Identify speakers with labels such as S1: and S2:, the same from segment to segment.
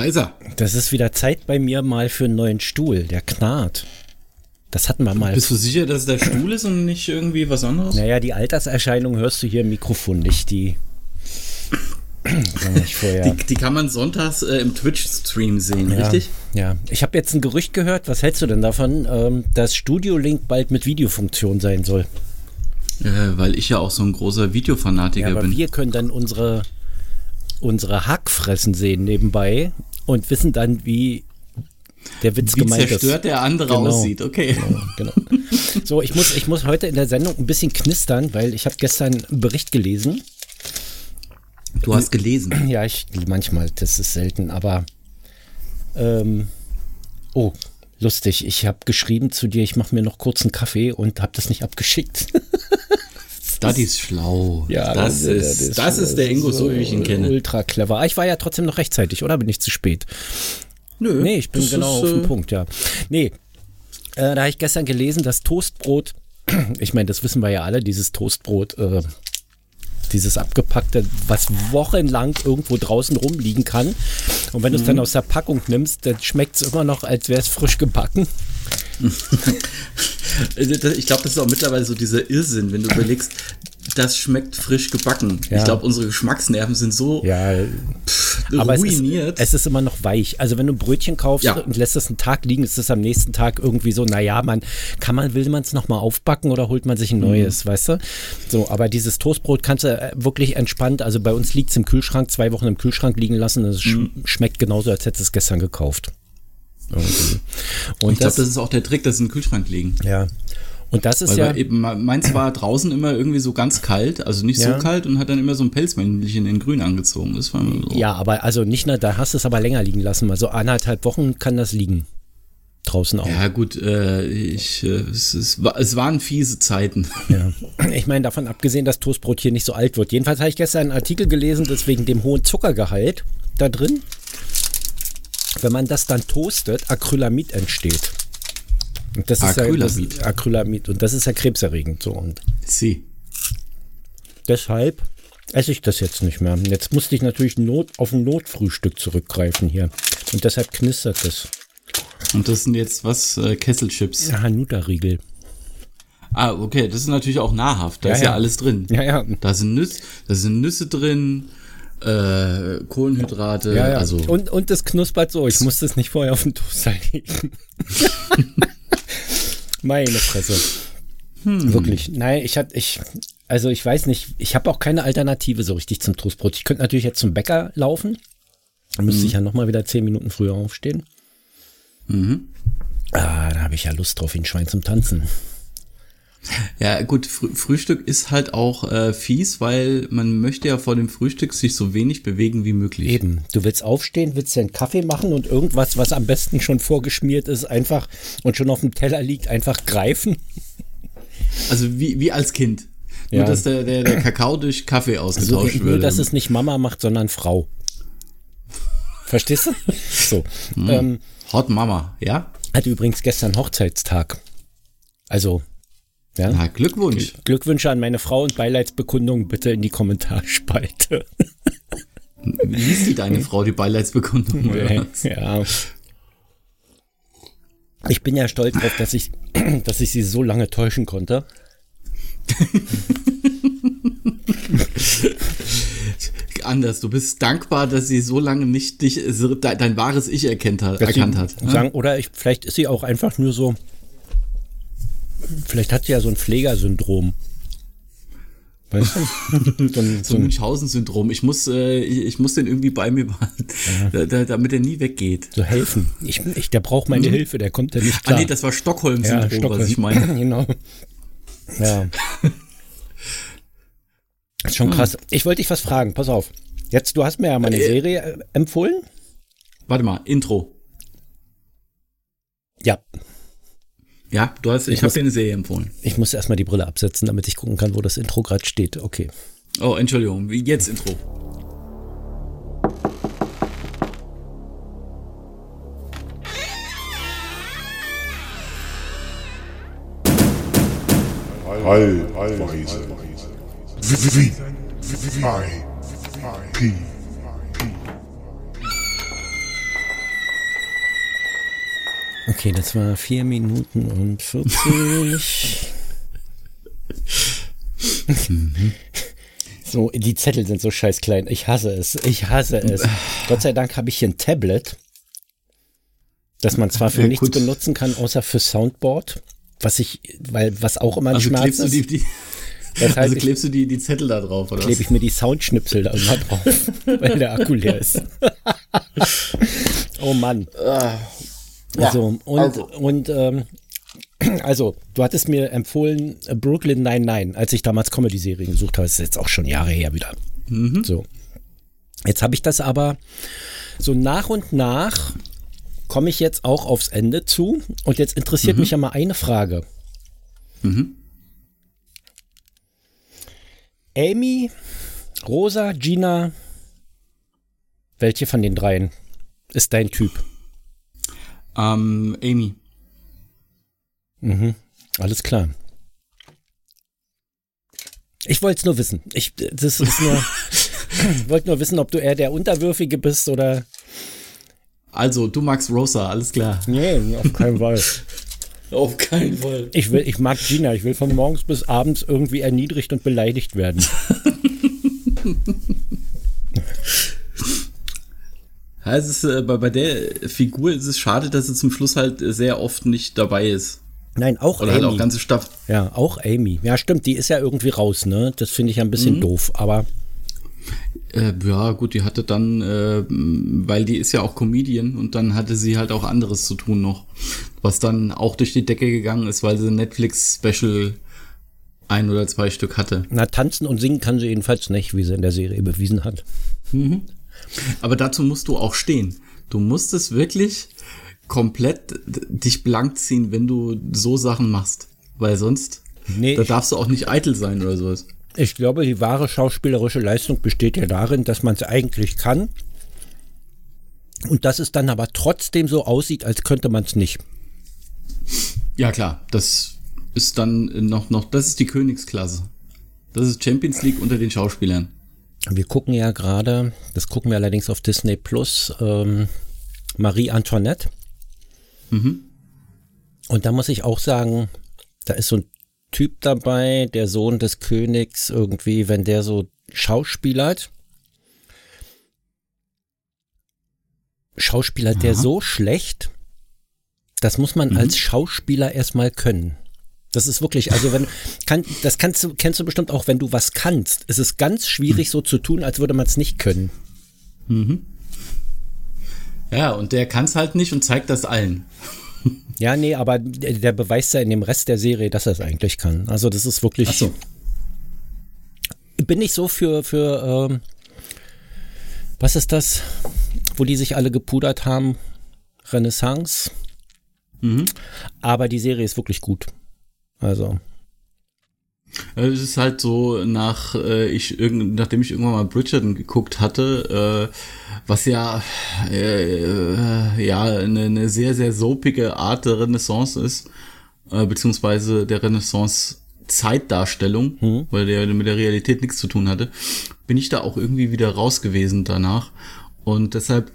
S1: Da ist er.
S2: Das ist wieder Zeit bei mir mal für einen neuen Stuhl. Der knarrt. Das hatten wir mal.
S1: Bist du sicher, dass es der Stuhl ist und nicht irgendwie was anderes?
S2: Naja, die Alterserscheinung hörst du hier im Mikrofon nicht. Die.
S1: Die, die, kann man sonntags äh, im Twitch-Stream sehen,
S2: ja,
S1: richtig?
S2: Ja. Ich habe jetzt ein Gerücht gehört. Was hältst du denn davon, ähm, dass Studio Link bald mit Videofunktion sein soll?
S1: Äh, weil ich ja auch so ein großer Videofanatiker ja, aber bin.
S2: Wir können dann unsere, unsere Hackfressen sehen nebenbei und wissen dann, wie der Witz
S1: wie
S2: gemeint
S1: zerstört der andere genau. aussieht, okay.
S2: Genau, genau. So, ich muss, ich muss heute in der Sendung ein bisschen knistern, weil ich habe gestern einen Bericht gelesen.
S1: Du hast gelesen?
S2: Ja, ich manchmal, das ist selten, aber ähm, oh, lustig. Ich habe geschrieben zu dir, ich mache mir noch kurz einen Kaffee und habe das nicht abgeschickt.
S1: das ist schlau.
S2: Ja,
S1: das, das, ist, ist, das ist der Ingo, so wie ich ihn kenne.
S2: Ultra clever. Ah, ich war ja trotzdem noch rechtzeitig, oder bin ich zu spät? Nö. Nee, ich bin genau ist, auf den äh, Punkt, ja. Nee, äh, da habe ich gestern gelesen, dass Toastbrot, ich meine, das wissen wir ja alle, dieses Toastbrot, äh, dieses abgepackte, was wochenlang irgendwo draußen rumliegen kann. Und wenn du es dann mhm. aus der Packung nimmst, dann schmeckt es immer noch, als wäre es frisch gebacken.
S1: ich glaube, das ist auch mittlerweile so dieser Irrsinn, wenn du überlegst, das schmeckt frisch gebacken. Ja. Ich glaube, unsere Geschmacksnerven sind so
S2: ja, pff, aber ruiniert. Es ist, es ist, immer noch weich. Also wenn du ein Brötchen kaufst ja. und lässt es einen Tag liegen, ist es am nächsten Tag irgendwie so, naja, man, kann man, will man es nochmal aufbacken oder holt man sich ein mhm. neues, mhm. weißt du? So, aber dieses Toastbrot kannst du äh, wirklich entspannt, also bei uns liegt es im Kühlschrank, zwei Wochen im Kühlschrank liegen lassen, es mhm. schmeckt genauso, als hättest du es gestern gekauft.
S1: Irgendwie. Und ich glaube, das ist auch der Trick, dass sie im Kühlschrank liegen.
S2: Ja. Und das ist Weil ja.
S1: Eben, meins war draußen immer irgendwie so ganz kalt, also nicht ja. so kalt und hat dann immer so ein Pelzmännchen in grün angezogen. Das war so.
S2: Ja, aber also nicht nur, da hast du es aber länger liegen lassen. Also anderthalb Wochen kann das liegen. Draußen auch.
S1: Ja, gut, äh, ich, äh, es, es, es, waren fiese Zeiten.
S2: Ja. Ich meine, davon abgesehen, dass Toastbrot hier nicht so alt wird. Jedenfalls habe ich gestern einen Artikel gelesen, dass wegen dem hohen Zuckergehalt da drin, wenn man das dann toastet, Acrylamid entsteht. Und das Acrylamid. Ist ja, Acrylamid. Und das ist ja krebserregend. So. Und
S1: Sie.
S2: Deshalb esse ich das jetzt nicht mehr. Jetzt musste ich natürlich Not, auf ein Notfrühstück zurückgreifen hier. Und deshalb knistert das.
S1: Und das sind jetzt was? Äh, Kesselchips?
S2: Ja, Hanuta-Riegel.
S1: Ah, okay, das ist natürlich auch nahrhaft. Da ja, ist ja, ja, alles drin.
S2: Ja, ja.
S1: Da sind, Nüsse, da sind Nüsse drin, äh, Kohlenhydrate. Ja, ja. Also
S2: und, und das knuspert so. Ich muss das nicht vorher auf den Toaster legen. Meine Fresse. Hm. Wirklich. Nein, ich hatte, ich, also ich weiß nicht, ich habe auch keine Alternative so richtig zum Toastbrot. Ich könnte natürlich jetzt zum Bäcker laufen. Da müsste mhm. ich ja nochmal wieder zehn Minuten früher aufstehen. Mhm. Ah, da habe ich ja Lust drauf, wie ein Schwein zum Tanzen.
S1: Ja, gut, Fr Frühstück ist halt auch äh, fies, weil man möchte ja vor dem Frühstück sich so wenig bewegen wie möglich.
S2: Eben. Du willst aufstehen, willst dir einen Kaffee machen und irgendwas, was am besten schon vorgeschmiert ist, einfach und schon auf dem Teller liegt, einfach greifen.
S1: Also wie, wie als Kind. Ja. Nur, dass der, der, der Kakao durch Kaffee ausgetauscht also,
S2: wird. Nur, dass es nicht Mama macht, sondern Frau. Verstehst du? So.
S1: Mm. Ähm, Hot Mama, ja?
S2: Hatte übrigens gestern Hochzeitstag. Also
S1: ja? Na, Glückwunsch.
S2: Glückwünsche an meine Frau und Beileidsbekundung bitte in die Kommentarspalte.
S1: Liest die deine Frau die Beileidsbekundung?
S2: Nee, ja. Ich bin ja stolz darauf, dass ich, dass ich sie so lange täuschen konnte.
S1: Anders, du bist dankbar, dass sie so lange nicht dich, dein wahres Ich erkennt hat, erkannt hat.
S2: Sagen, oder ich, vielleicht ist sie auch einfach nur so Vielleicht hat sie ja so ein Pflegersyndrom.
S1: Weißt du? so ein, so ein Münchhausen-Syndrom. Ich muss, äh, ich, ich, muss den irgendwie bei mir behalten, ja. da, damit er nie weggeht.
S2: So helfen. Ich, ich, der braucht meine mhm. Hilfe, der kommt ja nicht klar. Ah nee,
S1: das war Stockholm-Syndrom, ja, Stockholm. was ich meine.
S2: genau. Ja. ist schon krass. Ich wollte dich was fragen, pass auf. Jetzt, du hast mir ja meine äh, Serie äh, empfohlen.
S1: Warte mal, Intro.
S2: Ja.
S1: Ja, du hast, ich, ich habe dir eine Serie empfohlen.
S2: Ich muss erstmal die Brille absetzen, damit ich gucken kann, wo das Intro gerade steht. Okay.
S1: Oh, Entschuldigung, wie jetzt Intro. Heilweise. V I P
S2: Okay, das war vier Minuten und 40. so, die Zettel sind so scheiß klein. Ich hasse es. Ich hasse es. Gott sei Dank habe ich hier ein Tablet, das man zwar für ja, nichts benutzen kann, außer für Soundboard. Was ich, weil, was auch immer ein
S1: also
S2: Schmerz ist.
S1: Die, die, also klebst du die, die Zettel da drauf, oder?
S2: Klebe ich mir die Soundschnipsel da immer drauf, weil der Akku leer ist. oh Mann. Ja, so, und, also. und ähm, also, du hattest mir empfohlen äh, Brooklyn 99, als ich damals Comedy-Serien gesucht habe. Das ist jetzt auch schon Jahre her wieder. Mhm. So. Jetzt habe ich das aber so nach und nach komme ich jetzt auch aufs Ende zu. Und jetzt interessiert mhm. mich ja mal eine Frage. Mhm. Amy, Rosa, Gina, welche von den dreien ist dein Typ?
S1: Ähm, Amy.
S2: Mhm. Alles klar. Ich wollte es nur wissen. Ich, das ist nur, wollte nur wissen, ob du eher der Unterwürfige bist oder.
S1: Also, du magst Rosa, alles klar.
S2: Nee, auf keinen Fall.
S1: auf keinen Fall.
S2: Ich will, ich mag Gina. Ich will von morgens bis abends irgendwie erniedrigt und beleidigt werden.
S1: Ja, es ist, äh, bei, bei der Figur ist es schade, dass sie zum Schluss halt sehr oft nicht dabei ist.
S2: Nein, auch
S1: Oder Amy. halt auch ganze Staff.
S2: Ja, auch Amy. Ja, stimmt, die ist ja irgendwie raus, ne? Das finde ich ein bisschen mhm. doof, aber.
S1: Äh, ja, gut, die hatte dann, äh, weil die ist ja auch Comedian und dann hatte sie halt auch anderes zu tun noch. Was dann auch durch die Decke gegangen ist, weil sie ein Netflix-Special ein oder zwei Stück hatte.
S2: Na, tanzen und singen kann sie jedenfalls nicht, wie sie in der Serie bewiesen hat. Mhm.
S1: Aber dazu musst du auch stehen. Du musst es wirklich komplett dich blank ziehen, wenn du so Sachen machst. Weil sonst, nee, da darfst du auch nicht eitel sein oder sowas.
S2: Ich glaube, die wahre schauspielerische Leistung besteht ja darin, dass man es eigentlich kann und dass es dann aber trotzdem so aussieht, als könnte man es nicht.
S1: Ja, klar, das ist dann noch, noch, das ist die Königsklasse. Das ist Champions League unter den Schauspielern.
S2: Wir gucken ja gerade, das gucken wir allerdings auf Disney Plus, ähm, Marie Antoinette. Mhm. Und da muss ich auch sagen, da ist so ein Typ dabei, der Sohn des Königs irgendwie, wenn der so schauspielert. Schauspieler, der so schlecht, das muss man mhm. als Schauspieler erstmal können. Das ist wirklich, also wenn, kann, das kannst du, kennst du bestimmt auch, wenn du was kannst. Es ist ganz schwierig, mhm. so zu tun, als würde man es nicht können. Mhm.
S1: Ja, und der kann es halt nicht und zeigt das allen.
S2: Ja, nee, aber der, der, beweist ja in dem Rest der Serie, dass er es eigentlich kann. Also das ist wirklich. Ach so. Bin ich so für, für ähm, was ist das, wo die sich alle gepudert haben? Renaissance. Mhm. Aber die Serie ist wirklich gut. Also.
S1: Es ist halt so, nach äh, ich irgend, nachdem ich irgendwann mal Bridgerton geguckt hatte, äh, was ja äh, ja eine, eine sehr sehr soapige Art der Renaissance ist, äh, beziehungsweise der Renaissance Zeitdarstellung, mhm. weil der mit der Realität nichts zu tun hatte, bin ich da auch irgendwie wieder raus gewesen danach und deshalb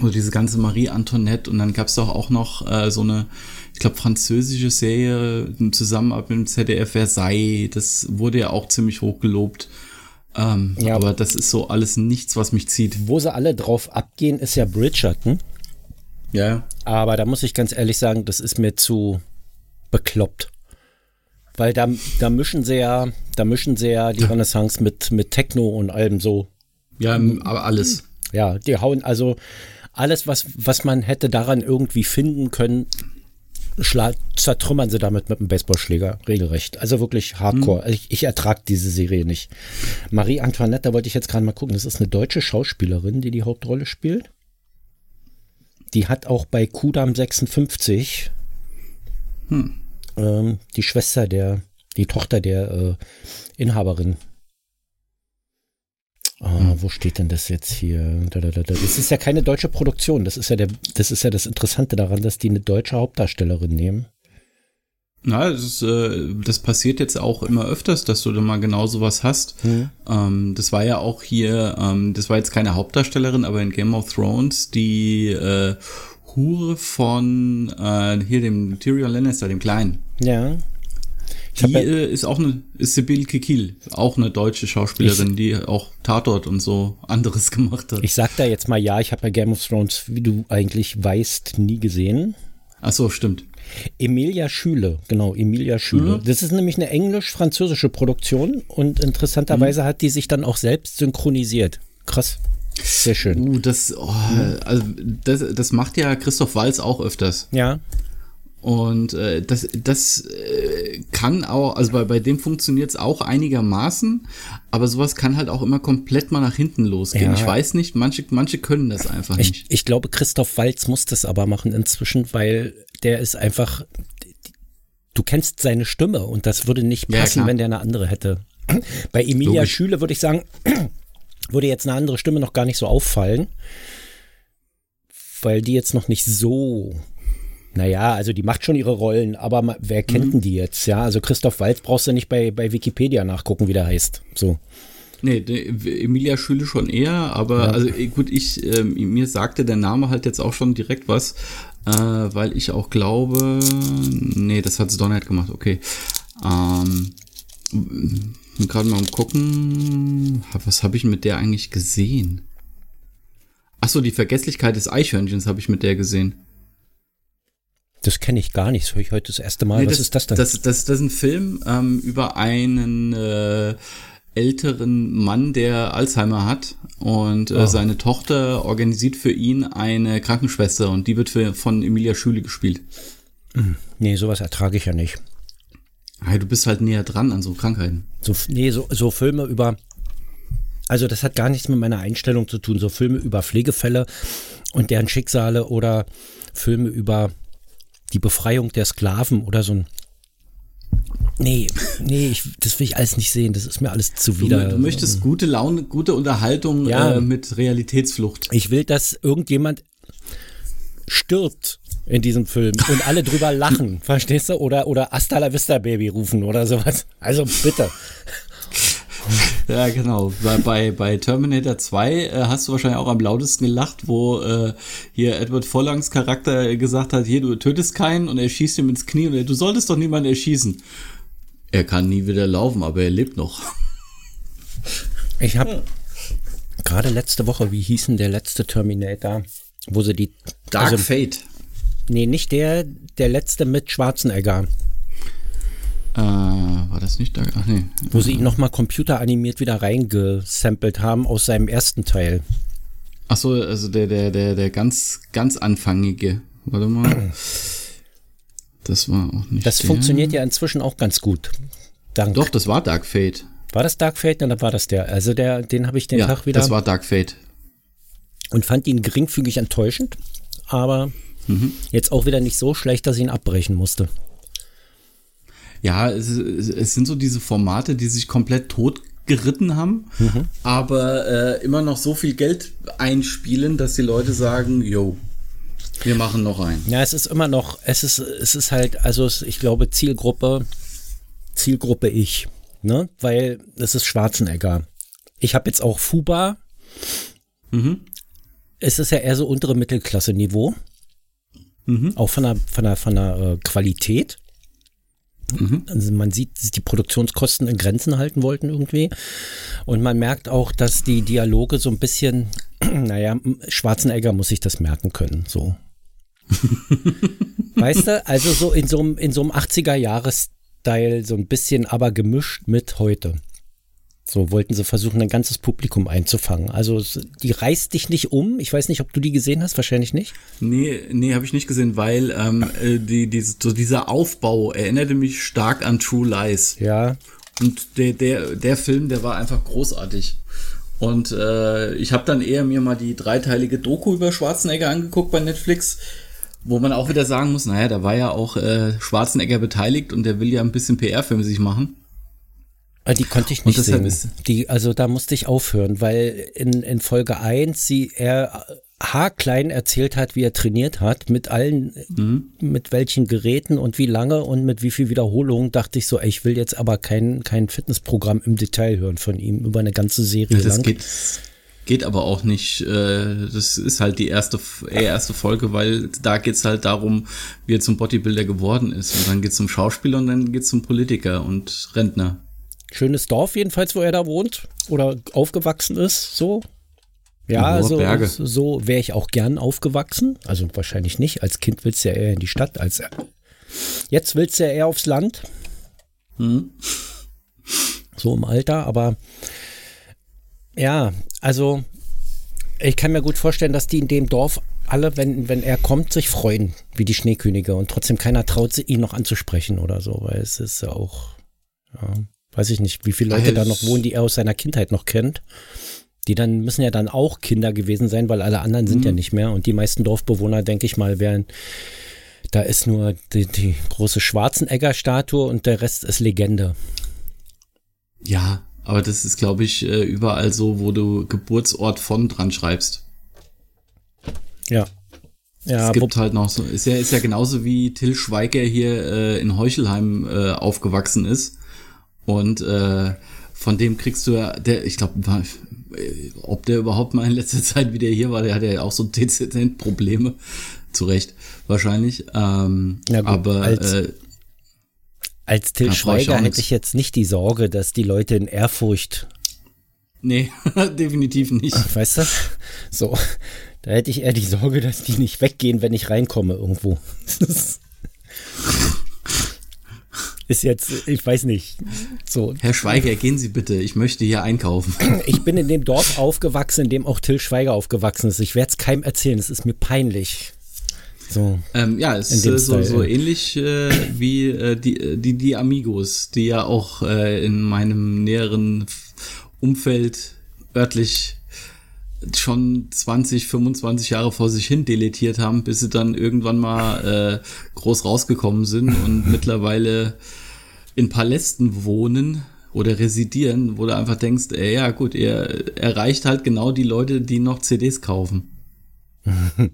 S1: so diese ganze Marie Antoinette und dann gab es doch auch noch äh, so eine ich glaube, französische Serie in Zusammenarbeit mit dem ZDF Versailles. Das wurde ja auch ziemlich hoch gelobt. Ähm, ja, aber das ist so alles nichts, was mich zieht.
S2: Wo sie alle drauf abgehen, ist ja Bridgerton.
S1: Ja.
S2: Aber da muss ich ganz ehrlich sagen, das ist mir zu bekloppt. Weil da, da mischen sie ja, da mischen sie ja die Renaissance mit, mit Techno und allem so.
S1: Ja, aber alles.
S2: Ja, die hauen also alles, was, was man hätte daran irgendwie finden können, zertrümmern sie damit mit einem Baseballschläger regelrecht. Also wirklich hardcore. Hm. Ich, ich ertrage diese Serie nicht. Marie Antoinette, da wollte ich jetzt gerade mal gucken. Das ist eine deutsche Schauspielerin, die die Hauptrolle spielt. Die hat auch bei Kudam 56 hm. ähm, die Schwester der, die Tochter der äh, Inhaberin Ah, wo steht denn das jetzt hier? Das ist ja keine deutsche Produktion. Das ist ja der, das ist ja das Interessante daran, dass die eine deutsche Hauptdarstellerin nehmen.
S1: Na, das, ist, äh, das passiert jetzt auch immer öfters, dass du da mal genau sowas hast. Mhm. Ähm, das war ja auch hier, ähm, das war jetzt keine Hauptdarstellerin, aber in Game of Thrones die äh, Hure von äh, hier dem Tyrion Lannister, dem Kleinen.
S2: Ja.
S1: Die äh, ist auch eine, ist Sibyl Kikil, auch eine deutsche Schauspielerin, ich, die auch Tatort und so anderes gemacht hat.
S2: Ich sag da jetzt mal ja, ich habe bei Game of Thrones, wie du eigentlich weißt, nie gesehen.
S1: Ach so, stimmt.
S2: Emilia Schüle, genau, Emilia Schüle. Mhm. Das ist nämlich eine englisch-französische Produktion und interessanterweise mhm. hat die sich dann auch selbst synchronisiert. Krass. Sehr schön.
S1: Uh, das, oh, also das, das macht ja Christoph Walz auch öfters.
S2: Ja.
S1: Und äh, das, das äh, kann auch, also bei, bei dem funktioniert es auch einigermaßen, aber sowas kann halt auch immer komplett mal nach hinten losgehen. Ja. Ich weiß nicht, manche, manche können das einfach
S2: ich,
S1: nicht.
S2: Ich glaube, Christoph Walz muss das aber machen inzwischen, weil der ist einfach, du kennst seine Stimme und das würde nicht passen, ja, wenn der eine andere hätte. Bei Emilia Logisch. Schüle würde ich sagen, würde jetzt eine andere Stimme noch gar nicht so auffallen, weil die jetzt noch nicht so naja, also die macht schon ihre Rollen, aber wer kennt mhm. denn die jetzt? Ja, also Christoph Walz brauchst du nicht bei, bei Wikipedia nachgucken, wie der heißt. So.
S1: Nee, Emilia Schüle schon eher, aber ja. also eh, gut, ich, äh, mir sagte der Name halt jetzt auch schon direkt was, äh, weil ich auch glaube, nee, das hat Donner gemacht, okay. Ähm, gerade mal gucken, was habe ich mit der eigentlich gesehen? Achso, die Vergesslichkeit des Eichhörnchens habe ich mit der gesehen.
S2: Das kenne ich gar nicht, das höre ich heute das erste Mal. Nee, Was
S1: das,
S2: ist das denn?
S1: Das, das, das ist ein Film ähm, über einen äh, älteren Mann, der Alzheimer hat und äh, oh. seine Tochter organisiert für ihn eine Krankenschwester und die wird für, von Emilia Schüle gespielt.
S2: Hm. Nee, sowas ertrage ich ja nicht.
S1: Hey, du bist halt näher dran an so Krankheiten.
S2: So, nee, so, so Filme über, also das hat gar nichts mit meiner Einstellung zu tun, so Filme über Pflegefälle und deren Schicksale oder Filme über die Befreiung der Sklaven oder so ein. Nee, nee, ich, das will ich alles nicht sehen. Das ist mir alles zuwider.
S1: Du, du möchtest gute Laune, gute Unterhaltung ja, äh, mit Realitätsflucht.
S2: Ich will, dass irgendjemand stirbt in diesem Film und alle drüber lachen, verstehst du? Oder, oder Hasta la Vista Baby rufen oder sowas. Also bitte.
S1: Ja, genau. Bei, bei, bei Terminator 2 äh, hast du wahrscheinlich auch am lautesten gelacht, wo äh, hier Edward Vorlangs Charakter gesagt hat, hier, du tötest keinen und er schießt ihm ins Knie und er, du solltest doch niemanden erschießen. Er kann nie wieder laufen, aber er lebt noch.
S2: Ich habe gerade letzte Woche, wie hieß denn der letzte Terminator, wo sie die...
S1: Dark also, Fate.
S2: Nee, nicht der, der letzte mit Schwarzenegger.
S1: Äh, war das nicht da? Ach nee.
S2: Wo sie ihn nochmal computeranimiert wieder reingesampelt haben aus seinem ersten Teil.
S1: Ach so, also der, der, der, der ganz, ganz anfangige. Warte mal. Das war auch nicht.
S2: Das der. funktioniert ja inzwischen auch ganz gut.
S1: Dank. Doch, das war Dark Fate.
S2: War das Dark Fate? Dann war das der. Also der, den habe ich den
S1: ja,
S2: Tag wieder.
S1: Das war Dark Fate.
S2: Und fand ihn geringfügig enttäuschend, aber mhm. jetzt auch wieder nicht so schlecht, dass ich ihn abbrechen musste.
S1: Ja, es, es sind so diese Formate, die sich komplett tot geritten haben, mhm. aber äh, immer noch so viel Geld einspielen, dass die Leute sagen, yo, wir machen noch einen.
S2: Ja, es ist immer noch, es ist, es ist halt, also ich glaube, Zielgruppe, Zielgruppe ich, ne? Weil es ist Schwarzenegger. Ich habe jetzt auch Fuba. Mhm. Es ist ja eher so untere Mittelklasse-Niveau. Mhm. Auch von der, von der, von der äh, Qualität. Mhm. Also man sieht, dass die Produktionskosten in Grenzen halten wollten irgendwie. Und man merkt auch, dass die Dialoge so ein bisschen, naja, Schwarzenegger muss sich das merken können, so. weißt du, also so in so einem, in so einem 80er-Jahres-Style, so ein bisschen aber gemischt mit heute. So wollten sie versuchen, ein ganzes Publikum einzufangen. Also die reißt dich nicht um. Ich weiß nicht, ob du die gesehen hast, wahrscheinlich nicht.
S1: Nee, nee, habe ich nicht gesehen, weil ähm, äh, die, die, so dieser Aufbau erinnerte mich stark an True Lies.
S2: Ja.
S1: Und der, der, der Film, der war einfach großartig. Und äh, ich habe dann eher mir mal die dreiteilige Doku über Schwarzenegger angeguckt bei Netflix, wo man auch wieder sagen muss, naja, da war ja auch äh, Schwarzenegger beteiligt und der will ja ein bisschen PR für sich machen.
S2: Ah, die konnte ich nicht sehen. Die, also da musste ich aufhören, weil in, in Folge 1 sie er haarklein erzählt hat, wie er trainiert hat, mit allen, mhm. mit welchen Geräten und wie lange und mit wie viel Wiederholungen, dachte ich so, ey, ich will jetzt aber kein, kein Fitnessprogramm im Detail hören von ihm über eine ganze Serie
S1: ja, das
S2: lang.
S1: Geht, Geht aber auch nicht. Äh, das ist halt die erste, äh, erste Folge, weil da geht's halt darum, wie er zum Bodybuilder geworden ist. Und dann geht's zum Schauspieler und dann geht's zum Politiker und Rentner.
S2: Schönes Dorf jedenfalls, wo er da wohnt oder aufgewachsen ist, so. Ja, oh, so, Berge. so wäre ich auch gern aufgewachsen. Also wahrscheinlich nicht. Als Kind willst du ja eher in die Stadt. Als jetzt willst du ja eher aufs Land. Hm. So im Alter, aber ja, also ich kann mir gut vorstellen, dass die in dem Dorf alle, wenn, wenn er kommt, sich freuen, wie die Schneekönige und trotzdem keiner traut, ihn noch anzusprechen oder so, weil es ist ja auch, ja, weiß ich nicht, wie viele Leute da noch wohnen, die er aus seiner Kindheit noch kennt. Die dann müssen ja dann auch Kinder gewesen sein, weil alle anderen sind mhm. ja nicht mehr. Und die meisten Dorfbewohner, denke ich mal, wären, da ist nur die, die große Schwarzenegger-Statue und der Rest ist Legende.
S1: Ja, aber das ist, glaube ich, äh, überall so, wo du Geburtsort von dran schreibst.
S2: Ja.
S1: Ja, es gibt halt noch so, ist ja, ist ja genauso wie Till Schweiger hier äh, in Heuchelheim äh, aufgewachsen ist. Und äh, von dem kriegst du ja, der, ich glaube, ob der überhaupt mal in letzter Zeit wieder hier war, der hat ja auch so dezent Probleme. Zu Recht, wahrscheinlich. Ähm, ja, gut, aber
S2: als, äh, als Till Schweiger hätte ich jetzt nicht die Sorge, dass die Leute in Ehrfurcht.
S1: Nee, definitiv nicht.
S2: Weißt du? So. Da hätte ich eher die Sorge, dass die nicht weggehen, wenn ich reinkomme irgendwo. Ist jetzt, ich weiß nicht. So.
S1: Herr Schweiger, gehen Sie bitte, ich möchte hier einkaufen.
S2: Ich bin in dem Dorf aufgewachsen, in dem auch Till Schweiger aufgewachsen ist. Ich werde es keinem erzählen, es ist mir peinlich.
S1: So, ähm, ja, es ist so, so ähnlich äh, wie äh, die, äh, die, die Amigos, die ja auch äh, in meinem näheren Umfeld örtlich schon 20, 25 Jahre vor sich hin deletiert haben, bis sie dann irgendwann mal äh, groß rausgekommen sind und mittlerweile in Palästen wohnen oder residieren, wo du einfach denkst, ey, ja gut, er erreicht halt genau die Leute, die noch CDs kaufen.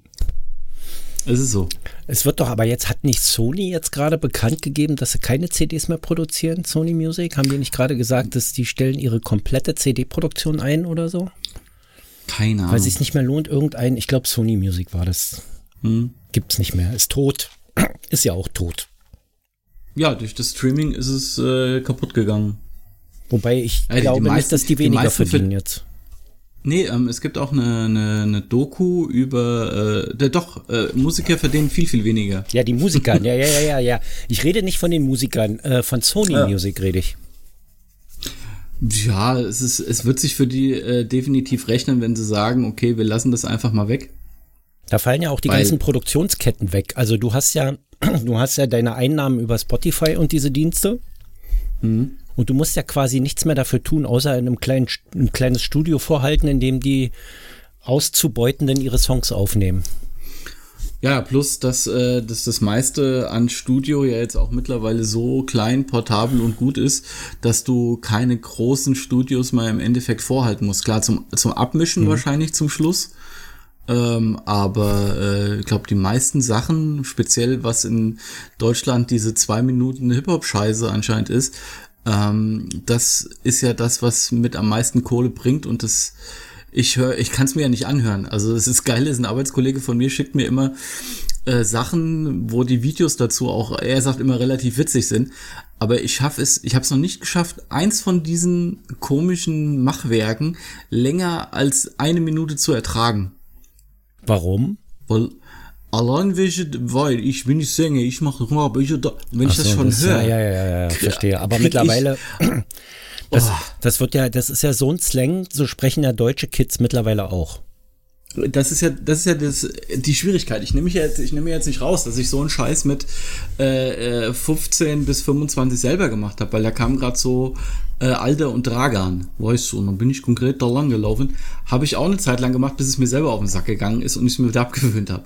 S1: Es ist so.
S2: Es wird doch aber jetzt, hat nicht Sony jetzt gerade bekannt gegeben, dass sie keine CDs mehr produzieren, Sony Music? Haben die nicht gerade gesagt, dass die stellen ihre komplette CD-Produktion ein oder so?
S1: Keine Ahnung.
S2: Weil es sich nicht mehr lohnt, irgendein, ich glaube Sony Music war das. Hm. Gibt's nicht mehr, ist tot. ist ja auch tot.
S1: Ja, durch das Streaming ist es äh, kaputt gegangen.
S2: Wobei ich also glaube meisten, nicht, dass die weniger die verdienen jetzt.
S1: Nee, ähm, es gibt auch eine, eine, eine Doku über, äh, doch, äh, Musiker verdienen viel, viel weniger.
S2: Ja, die Musiker, ja, ja, ja, ja, ja. Ich rede nicht von den Musikern, äh, von Sony ja. Music rede ich.
S1: Ja, es, ist, es wird sich für die äh, definitiv rechnen, wenn sie sagen, okay, wir lassen das einfach mal weg.
S2: Da fallen ja auch die Weil, ganzen Produktionsketten weg. Also du hast ja, du hast ja deine Einnahmen über Spotify und diese Dienste. Mhm. Und du musst ja quasi nichts mehr dafür tun, außer in einem kleinen, ein kleines Studio vorhalten, in dem die Auszubeutenden ihre Songs aufnehmen.
S1: Ja, plus dass, äh, dass das meiste an Studio ja jetzt auch mittlerweile so klein, portabel und gut ist, dass du keine großen Studios mal im Endeffekt vorhalten musst. Klar, zum, zum Abmischen mhm. wahrscheinlich zum Schluss. Ähm, aber äh, ich glaube, die meisten Sachen, speziell was in Deutschland diese zwei Minuten Hip-Hop-Scheiße anscheinend ist, ähm, das ist ja das, was mit am meisten Kohle bringt und das ich höre, ich kann es mir ja nicht anhören. Also es ist geil, ist ein Arbeitskollege von mir schickt mir immer äh, Sachen, wo die Videos dazu auch, er sagt immer relativ witzig sind. Aber ich schaffe es, ich habe es noch nicht geschafft, eins von diesen komischen Machwerken länger als eine Minute zu ertragen.
S2: Warum?
S1: Weil Allein weil ich bin nicht Sänger, ich mache Rap, ich, da, wenn ich so, das schon höre.
S2: Ja, ja, ja, ja, verstehe. Aber mittlerweile, das, oh. das wird ja, das ist ja so ein Slang, so sprechen ja deutsche Kids mittlerweile auch.
S1: Das ist ja, das ist ja das, die Schwierigkeit. Ich nehme mich jetzt, ich nehme jetzt nicht raus, dass ich so einen Scheiß mit äh, 15 äh, bis 25 selber gemacht habe, weil da kam gerade so äh, Alter und Dragan, weißt du, und dann bin ich konkret da lang gelaufen. Habe ich auch eine Zeit lang gemacht, bis es mir selber auf den Sack gegangen ist und ich es mir wieder abgewöhnt habe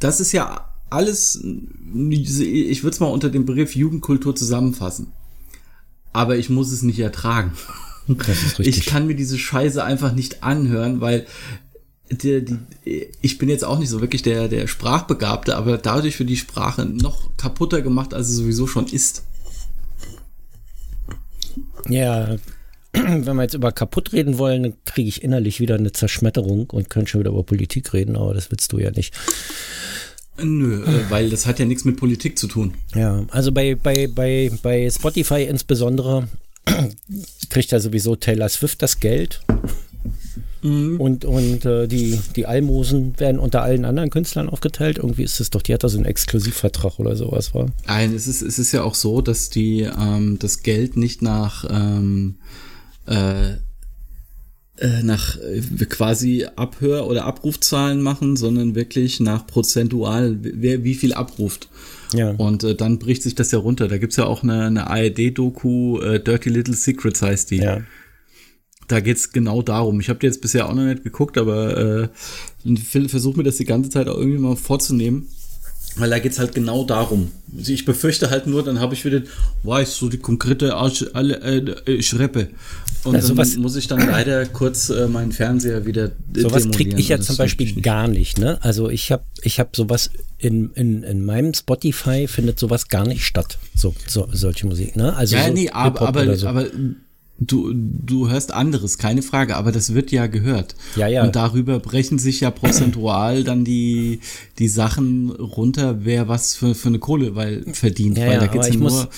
S1: das ist ja alles, ich würde es mal unter dem Begriff Jugendkultur zusammenfassen. Aber ich muss es nicht ertragen. Ich kann mir diese Scheiße einfach nicht anhören, weil die, die, ich bin jetzt auch nicht so wirklich der, der Sprachbegabte, aber dadurch wird die Sprache noch kaputter gemacht, als sie sowieso schon ist.
S2: Ja, wenn wir jetzt über kaputt reden wollen, dann kriege ich innerlich wieder eine Zerschmetterung und könnte schon wieder über Politik reden, aber das willst du ja nicht.
S1: Nö, äh, weil das hat ja nichts mit Politik zu tun.
S2: Ja, also bei, bei, bei, bei Spotify insbesondere kriegt ja sowieso Taylor Swift das Geld. Mhm. Und, und äh, die, die Almosen werden unter allen anderen Künstlern aufgeteilt. Irgendwie ist es doch, die hat da so einen Exklusivvertrag oder sowas, war.
S1: Nein, es ist, es ist ja auch so, dass die ähm, das Geld nicht nach ähm, äh, äh, nach äh, quasi Abhör- oder Abrufzahlen machen, sondern wirklich nach prozentual, wer wie viel abruft. Ja. Und äh, dann bricht sich das ja runter. Da gibt's ja auch eine, eine ARD-Doku, äh, Dirty Little Secrets heißt die. Ja. Da geht's genau darum. Ich habe die jetzt bisher auch noch nicht geguckt, aber äh, versuche mir das die ganze Zeit auch irgendwie mal vorzunehmen. Weil da geht's halt genau darum. Ich befürchte halt nur, dann habe ich wieder, weiß, so die konkrete Arsch, alle, äh, Schreppe. Und also dann muss ich dann leider kurz äh, meinen Fernseher wieder
S2: äh, Sowas kriege ich ja zum Beispiel gar nicht, ne? Also ich habe ich hab sowas in, in, in meinem Spotify findet sowas gar nicht statt, so, so solche Musik, ne? Also
S1: ja,
S2: so
S1: nee, aber, aber, so. aber Du, du hörst anderes, keine Frage, aber das wird ja gehört.
S2: Ja, ja.
S1: Und darüber brechen sich ja prozentual dann die, die Sachen runter, wer was für, für eine Kohle weil, verdient, ja, weil ja, da geht's ja nur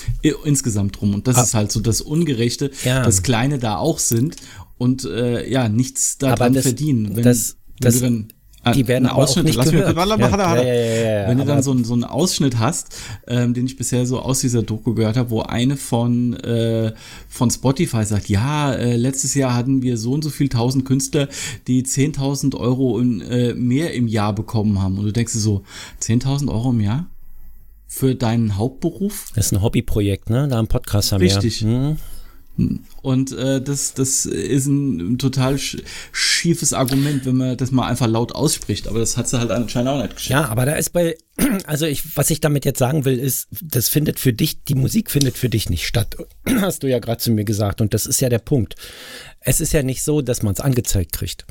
S1: insgesamt drum. Und das ah, ist halt so das Ungerechte, ja. dass Kleine da auch sind und äh, ja, nichts daran das, verdienen.
S2: Wenn, das, wenn das,
S1: die werden aber Ausschnitt, auch nicht lass gehört. Mich, ja, ja, ja, Wenn du dann so, so einen Ausschnitt hast, ähm, den ich bisher so aus dieser Doku gehört habe, wo eine von, äh, von Spotify sagt, ja, äh, letztes Jahr hatten wir so und so viel tausend Künstler, die 10.000 Euro in, äh, mehr im Jahr bekommen haben. Und du denkst dir so, 10.000 Euro im Jahr? Für deinen Hauptberuf?
S2: Das ist ein Hobbyprojekt, ne? Da im Podcast haben
S1: wir. Richtig. Hm. Und äh, das, das ist ein total schiefes Argument, wenn man das mal einfach laut ausspricht. Aber das hat sie halt anscheinend auch nicht
S2: geschafft. Ja, aber da ist bei, also ich, was ich damit jetzt sagen will, ist, das findet für dich, die Musik findet für dich nicht statt. Hast du ja gerade zu mir gesagt. Und das ist ja der Punkt. Es ist ja nicht so, dass man es angezeigt kriegt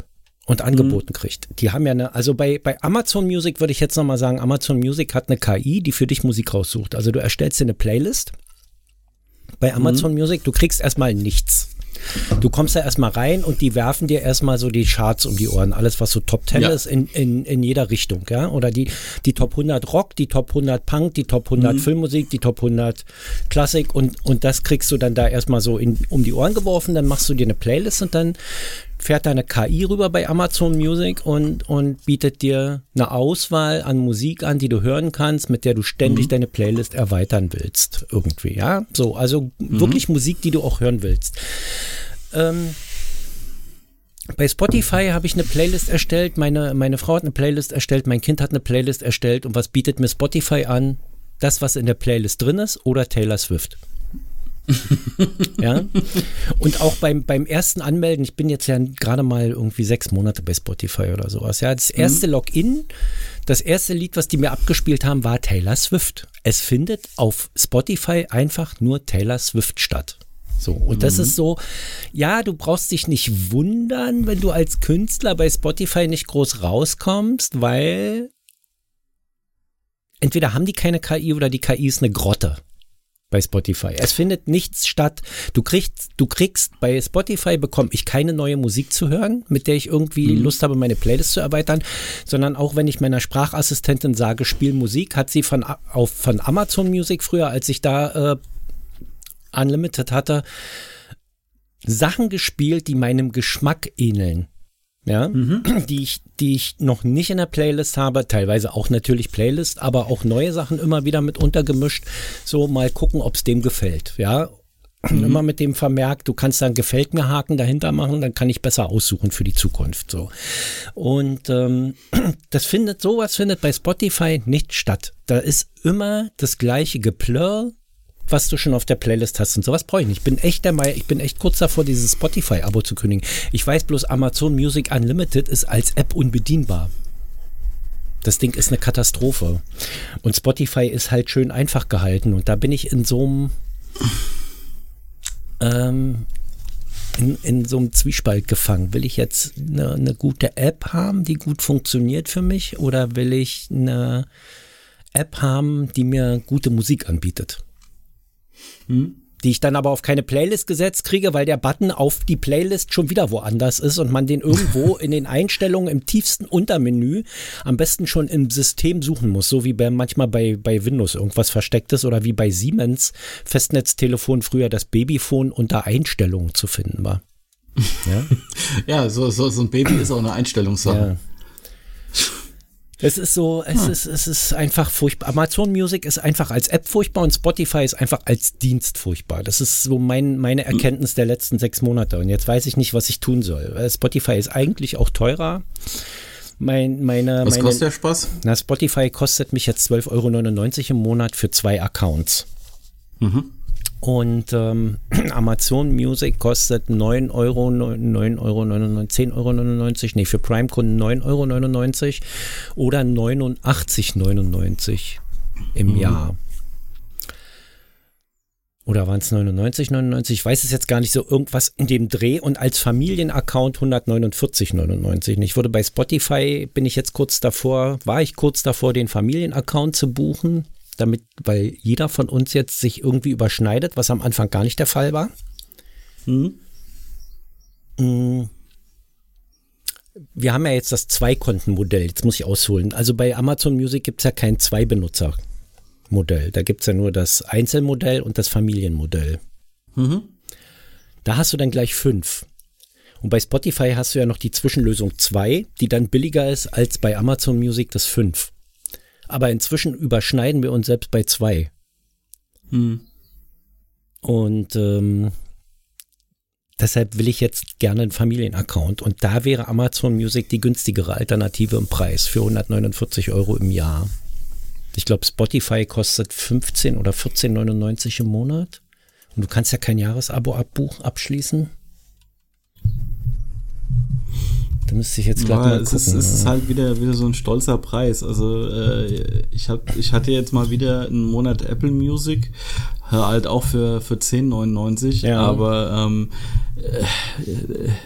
S2: und angeboten mhm. kriegt. Die haben ja eine, also bei, bei Amazon Music würde ich jetzt nochmal sagen, Amazon Music hat eine KI, die für dich Musik raussucht. Also du erstellst dir eine Playlist bei mhm. Amazon mhm. Music, du kriegst erstmal nichts. Du kommst da erstmal rein und die werfen dir erstmal so die Charts um die Ohren. Alles, was so Top 10 ja. ist, in, in, in jeder Richtung, ja. Oder die, die Top 100 Rock, die Top 100 Punk, die Top 100 mhm. Filmmusik, die Top 100 Klassik und, und das kriegst du dann da erstmal so in, um die Ohren geworfen. Dann machst du dir eine Playlist und dann fährt deine KI rüber bei Amazon Music und, und bietet dir eine Auswahl an Musik an, die du hören kannst, mit der du ständig mhm. deine Playlist erweitern willst. Irgendwie, ja. So, also mhm. wirklich Musik, die du auch hören willst. Ähm, bei Spotify habe ich eine Playlist erstellt, meine, meine Frau hat eine Playlist erstellt, mein Kind hat eine Playlist erstellt und was bietet mir Spotify an? Das, was in der Playlist drin ist oder Taylor Swift ja. Und auch beim, beim ersten Anmelden, ich bin jetzt ja gerade mal irgendwie sechs Monate bei Spotify oder sowas. Ja, das erste mhm. Login, das erste Lied, was die mir abgespielt haben, war Taylor Swift. Es findet auf Spotify einfach nur Taylor Swift statt. So, und das mhm. ist so, ja, du brauchst dich nicht wundern, wenn du als Künstler bei Spotify nicht groß rauskommst, weil entweder haben die keine KI oder die KI ist eine Grotte bei Spotify. Es findet nichts statt. Du kriegst, du kriegst bei Spotify bekomme ich keine neue Musik zu hören, mit der ich irgendwie mhm. Lust habe, meine Playlist zu erweitern, sondern auch wenn ich meiner Sprachassistentin sage, spiel Musik, hat sie von, auf, von Amazon Music früher, als ich da äh, Unlimited hatte, Sachen gespielt, die meinem Geschmack ähneln ja, mhm. die ich, die ich noch nicht in der Playlist habe, teilweise auch natürlich Playlist, aber auch neue Sachen immer wieder mit untergemischt. So mal gucken, ob es dem gefällt. Ja, mhm. immer mit dem Vermerk, du kannst dann gefällt mir Haken dahinter machen, dann kann ich besser aussuchen für die Zukunft. So und ähm, das findet sowas findet bei Spotify nicht statt. Da ist immer das gleiche Geplör, was du schon auf der Playlist hast und sowas brauche ich nicht. Ich bin echt der Meinung, ich bin echt kurz davor, dieses Spotify-Abo zu kündigen. Ich weiß bloß, Amazon Music Unlimited ist als App unbedienbar. Das Ding ist eine Katastrophe. Und Spotify ist halt schön einfach gehalten. Und da bin ich in so einem ähm, in, in so einem Zwiespalt gefangen. Will ich jetzt eine, eine gute App haben, die gut funktioniert für mich? Oder will ich eine App haben, die mir gute Musik anbietet? Hm? die ich dann aber auf keine Playlist gesetzt kriege, weil der Button auf die Playlist schon wieder woanders ist und man den irgendwo in den Einstellungen im tiefsten Untermenü am besten schon im System suchen muss, so wie bei, manchmal bei, bei Windows irgendwas versteckt ist oder wie bei Siemens Festnetztelefon früher das Babyphone unter Einstellungen zu finden war.
S1: Ja, ja so, so, so ein Baby ist auch eine Einstellungssache. Ja.
S2: Es ist so, es hm. ist, es ist einfach furchtbar. Amazon Music ist einfach als App furchtbar und Spotify ist einfach als Dienst furchtbar. Das ist so mein, meine hm. Erkenntnis der letzten sechs Monate. Und jetzt weiß ich nicht, was ich tun soll. Spotify ist eigentlich auch teurer. Mein, meine,
S1: was
S2: meine,
S1: kostet der Spaß?
S2: Na, Spotify kostet mich jetzt 12,99 Euro im Monat für zwei Accounts. Mhm. Und ähm, Amazon Music kostet 9 Euro, 9 Euro, 99, 10 Euro, 99, nee, für Prime-Kunden 9 Euro 99 oder 89,99 im mhm. Jahr. Oder waren es 99, 99? Ich weiß es jetzt gar nicht so. Irgendwas in dem Dreh und als Familienaccount 149,99. Ich wurde bei Spotify, bin ich jetzt kurz davor, war ich kurz davor, den Familienaccount zu buchen damit, weil jeder von uns jetzt sich irgendwie überschneidet, was am Anfang gar nicht der Fall war. Mhm. Wir haben ja jetzt das Zwei-Konten-Modell, jetzt muss ich ausholen. Also bei Amazon Music gibt es ja kein Zwei-Benutzer-Modell. Da gibt es ja nur das Einzelmodell und das Familienmodell. Mhm. Da hast du dann gleich fünf. Und bei Spotify hast du ja noch die Zwischenlösung 2, die dann billiger ist als bei Amazon Music das 5. Aber inzwischen überschneiden wir uns selbst bei zwei. Hm. Und ähm, deshalb will ich jetzt gerne einen Familienaccount. Und da wäre Amazon Music die günstigere Alternative im Preis für 149 Euro im Jahr. Ich glaube, Spotify kostet 15 oder 14,99 im Monat. Und du kannst ja kein Jahresabo abschließen. Da müsste ich jetzt
S1: gerade ja, mal es gucken. Ist, es ist halt wieder, wieder so ein stolzer Preis. Also äh, ich, hab, ich hatte jetzt mal wieder einen Monat Apple Music, halt auch für, für 10,99, ja. aber ähm, äh,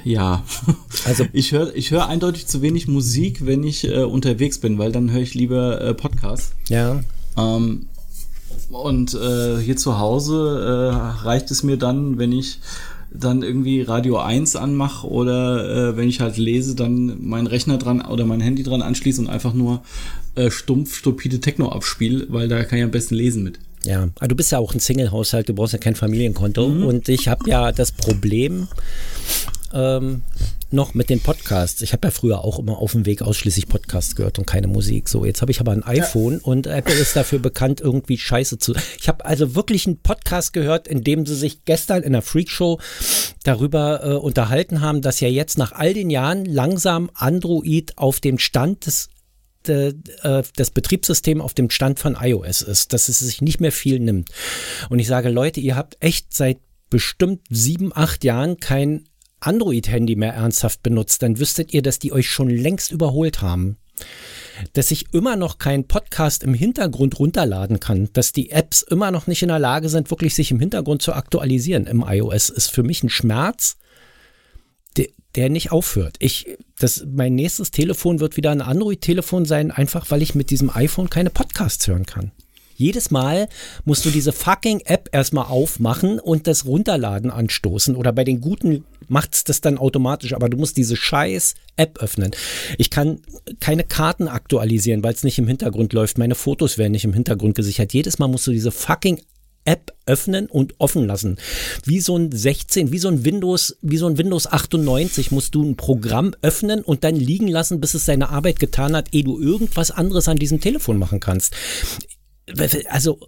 S1: ja. Also ich höre ich hör eindeutig zu wenig Musik, wenn ich äh, unterwegs bin, weil dann höre ich lieber äh, Podcasts.
S2: Ja.
S1: Ähm, und äh, hier zu Hause äh, reicht es mir dann, wenn ich dann irgendwie Radio 1 anmache oder äh, wenn ich halt lese, dann meinen Rechner dran oder mein Handy dran anschließe und einfach nur äh, stumpf, stupide Techno abspiele, weil da kann ich am besten lesen mit.
S2: Ja, aber ah, du bist ja auch ein Single-Haushalt, du brauchst ja kein Familienkonto. Mhm. Und ich habe ja das Problem, ähm, noch mit den Podcasts. Ich habe ja früher auch immer auf dem Weg ausschließlich Podcasts gehört und keine Musik. So, jetzt habe ich aber ein iPhone ja. und Apple ist dafür bekannt, irgendwie Scheiße zu. Ich habe also wirklich einen Podcast gehört, in dem sie sich gestern in der Freakshow darüber äh, unterhalten haben, dass ja jetzt nach all den Jahren langsam Android auf dem Stand des äh, das Betriebssystem auf dem Stand von iOS ist, dass es sich nicht mehr viel nimmt. Und ich sage, Leute, ihr habt echt seit bestimmt sieben, acht Jahren kein Android-Handy mehr ernsthaft benutzt, dann wüsstet ihr, dass die euch schon längst überholt haben. Dass ich immer noch keinen Podcast im Hintergrund runterladen kann, dass die Apps immer noch nicht in der Lage sind, wirklich sich im Hintergrund zu aktualisieren im iOS, ist für mich ein Schmerz, der, nicht aufhört. Ich, das, mein nächstes Telefon wird wieder ein Android-Telefon sein, einfach weil ich mit diesem iPhone keine Podcasts hören kann. Jedes Mal musst du diese fucking App erstmal aufmachen und das Runterladen anstoßen. Oder bei den guten macht es das dann automatisch, aber du musst diese scheiß App öffnen. Ich kann keine Karten aktualisieren, weil es nicht im Hintergrund läuft. Meine Fotos werden nicht im Hintergrund gesichert. Jedes Mal musst du diese fucking App öffnen und offen lassen. Wie so ein 16, wie so ein Windows, wie so ein Windows 98 musst du ein Programm öffnen und dann liegen lassen, bis es seine Arbeit getan hat, ehe du irgendwas anderes an diesem Telefon machen kannst also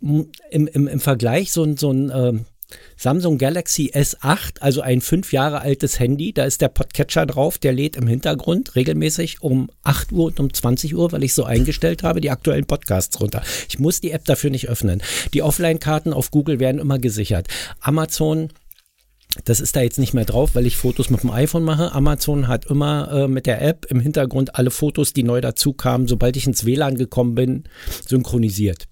S2: im, im, im Vergleich so ein, so ein äh, Samsung Galaxy S8, also ein fünf Jahre altes Handy, da ist der Podcatcher drauf, der lädt im Hintergrund regelmäßig um 8 Uhr und um 20 Uhr, weil ich so eingestellt habe, die aktuellen Podcasts runter. Ich muss die App dafür nicht öffnen. Die Offline-Karten auf Google werden immer gesichert. Amazon das ist da jetzt nicht mehr drauf, weil ich Fotos mit dem iPhone mache. Amazon hat immer äh, mit der App im Hintergrund alle Fotos, die neu dazu kamen, sobald ich ins WLAN gekommen bin, synchronisiert.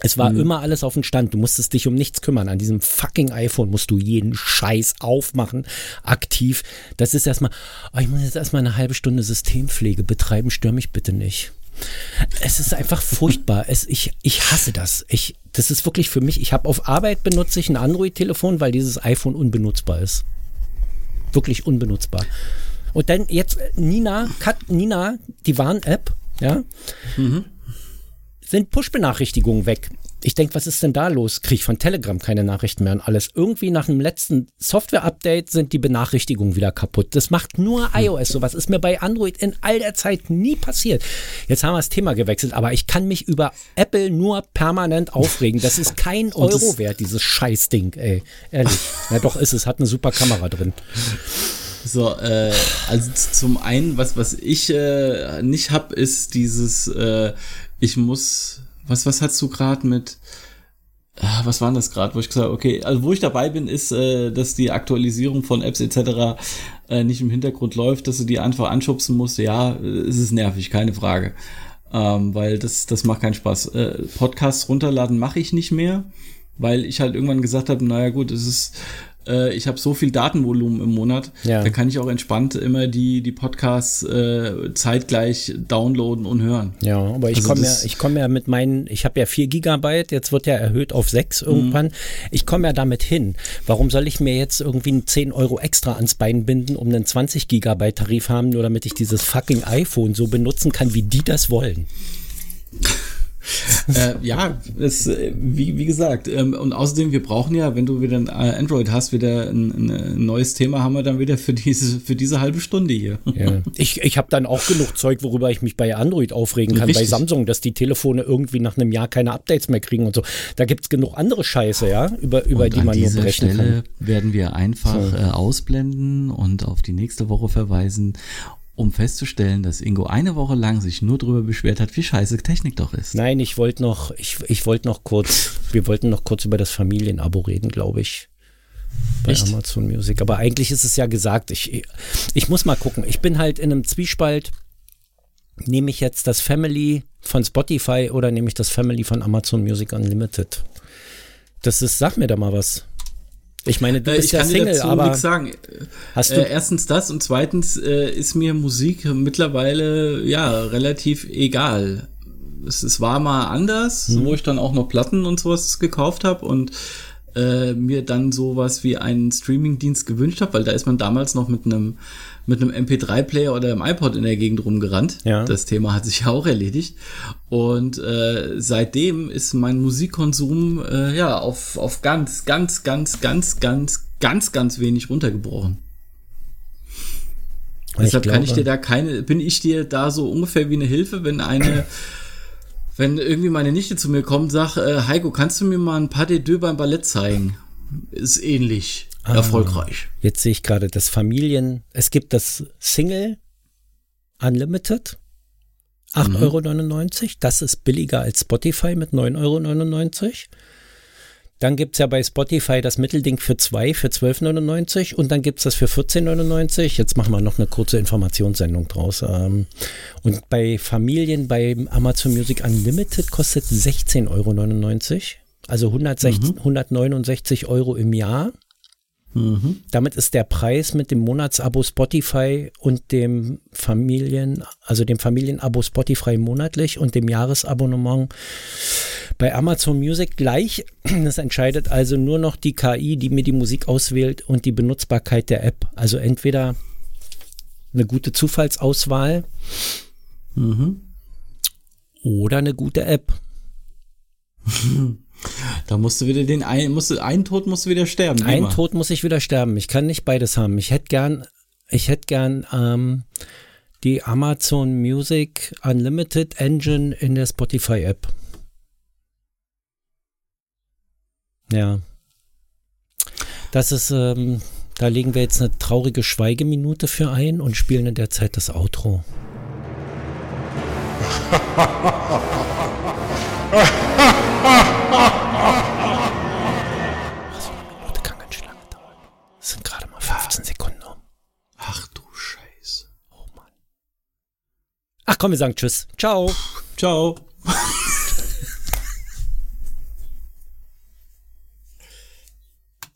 S2: Es war mhm. immer alles auf dem Stand. Du musstest dich um nichts kümmern. An diesem fucking iPhone musst du jeden Scheiß aufmachen, aktiv. Das ist erstmal, oh, ich muss jetzt erstmal eine halbe Stunde Systempflege betreiben, stör mich bitte nicht. Es ist einfach furchtbar. Es, ich, ich hasse das. Ich, das ist wirklich für mich, ich habe auf Arbeit benutze ich ein Android-Telefon, weil dieses iPhone unbenutzbar ist. Wirklich unbenutzbar. Und dann jetzt Nina, Kat, Nina, die Warn-App, ja, mhm. sind Push-Benachrichtigungen weg. Ich denke, was ist denn da los? Kriege ich von Telegram keine Nachrichten mehr und alles. Irgendwie nach dem letzten Software-Update sind die Benachrichtigungen wieder kaputt. Das macht nur hm. iOS so. Was ist mir bei Android in all der Zeit nie passiert. Jetzt haben wir das Thema gewechselt, aber ich kann mich über Apple nur permanent aufregen. Das ist kein Euro wert, dieses Scheißding, ey. Ehrlich. Ja, doch ist es. Hat eine super Kamera drin.
S1: So, äh, also zum einen, was, was ich äh, nicht hab, ist dieses, äh, ich muss was, was hast du gerade mit, ah, was war das gerade, wo ich gesagt habe, okay, also wo ich dabei bin, ist, äh, dass die Aktualisierung von Apps etc. Äh, nicht im Hintergrund läuft, dass du die einfach anschubsen musst. Ja, es ist nervig, keine Frage. Ähm, weil das, das macht keinen Spaß. Äh, Podcasts runterladen mache ich nicht mehr, weil ich halt irgendwann gesagt habe, naja gut, es ist äh, ich habe so viel Datenvolumen im Monat, ja. da kann ich auch entspannt immer die, die Podcasts äh, zeitgleich downloaden und hören.
S2: Ja, aber ich also komme ja, ich komme ja mit meinen, ich habe ja 4 Gigabyte, jetzt wird ja erhöht auf 6 irgendwann. Mhm. Ich komme ja damit hin. Warum soll ich mir jetzt irgendwie 10 Euro extra ans Bein binden, um einen 20 Gigabyte Tarif haben, nur damit ich dieses fucking iPhone so benutzen kann, wie die das wollen?
S1: Äh, ja, das, äh, wie, wie gesagt, ähm, und außerdem, wir brauchen ja, wenn du wieder ein äh, Android hast, wieder ein, ein, neues Thema haben wir dann wieder für diese, für diese halbe Stunde hier.
S2: Ja. Ich, ich habe dann auch genug Zeug, worüber ich mich bei Android aufregen kann, Richtig. bei Samsung, dass die Telefone irgendwie nach einem Jahr keine Updates mehr kriegen und so. Da gibt es genug andere Scheiße, ja, über, über die man nur brechen Stelle kann.
S1: werden wir einfach so. äh, ausblenden und auf die nächste Woche verweisen um festzustellen, dass Ingo eine Woche lang sich nur darüber beschwert hat, wie scheiße Technik doch ist.
S2: Nein, ich wollte noch, ich, ich wollte noch kurz, wir wollten noch kurz über das Familienabo reden, glaube ich. Bei Echt? Amazon Music. Aber eigentlich ist es ja gesagt, ich, ich muss mal gucken. Ich bin halt in einem Zwiespalt. Nehme ich jetzt das Family von Spotify oder nehme ich das Family von Amazon Music Unlimited? Das ist, sag mir da mal was. Ich meine, du äh, bist ich ja kann Single, dir dazu aber
S1: nichts sagen. Hast du äh, erstens das und zweitens äh, ist mir Musik mittlerweile ja relativ egal. Es, es war mal anders, hm. wo ich dann auch noch Platten und sowas gekauft habe und äh, mir dann sowas wie einen Streamingdienst gewünscht habe, weil da ist man damals noch mit einem mit einem MP3-Player oder einem iPod in der Gegend rumgerannt. Ja. Das Thema hat sich ja auch erledigt. Und äh, seitdem ist mein Musikkonsum äh, ja auf, auf ganz, ganz, ganz, ganz, ganz, ganz, ganz wenig runtergebrochen. Ich Deshalb glaube, kann ich dir da keine, bin ich dir da so ungefähr wie eine Hilfe, wenn eine, wenn irgendwie meine Nichte zu mir kommt und sagt, äh, Heiko, kannst du mir mal ein paar de deux beim Ballett zeigen? Ist ähnlich ah, erfolgreich.
S2: Jetzt sehe ich gerade das Familien, es gibt das Single Unlimited. 8,99 mhm. Euro. Das ist billiger als Spotify mit 9,99 Euro. Dann gibt es ja bei Spotify das Mittelding für zwei für 12,99 und dann gibt es das für 14,99. Jetzt machen wir noch eine kurze Informationssendung draus. Ähm, und bei Familien bei Amazon Music Unlimited kostet 16,99 Euro. Also 160, mhm. 169 Euro im Jahr. Mhm. Damit ist der Preis mit dem Monatsabo Spotify und dem Familien, also dem Familienabo Spotify monatlich und dem Jahresabonnement bei Amazon Music gleich. Das entscheidet also nur noch die KI, die mir die Musik auswählt und die Benutzbarkeit der App. Also entweder eine gute Zufallsauswahl mhm. oder eine gute App.
S1: Da musst du wieder den ein, musst du, einen Tod musst du wieder sterben.
S2: Ein Tod muss ich wieder sterben. Ich kann nicht beides haben. Ich hätte gern, ich hätte gern ähm, die Amazon Music Unlimited Engine in der Spotify App. Ja. Das ist, ähm, da legen wir jetzt eine traurige Schweigeminute für ein und spielen in der Zeit das Outro. so eine Minute kann ganz schön lange dauern. Das sind gerade mal 15 Sekunden um.
S1: Ach du Scheiße. Oh Mann.
S2: Ach komm, wir sagen Tschüss. Ciao.
S1: Ciao.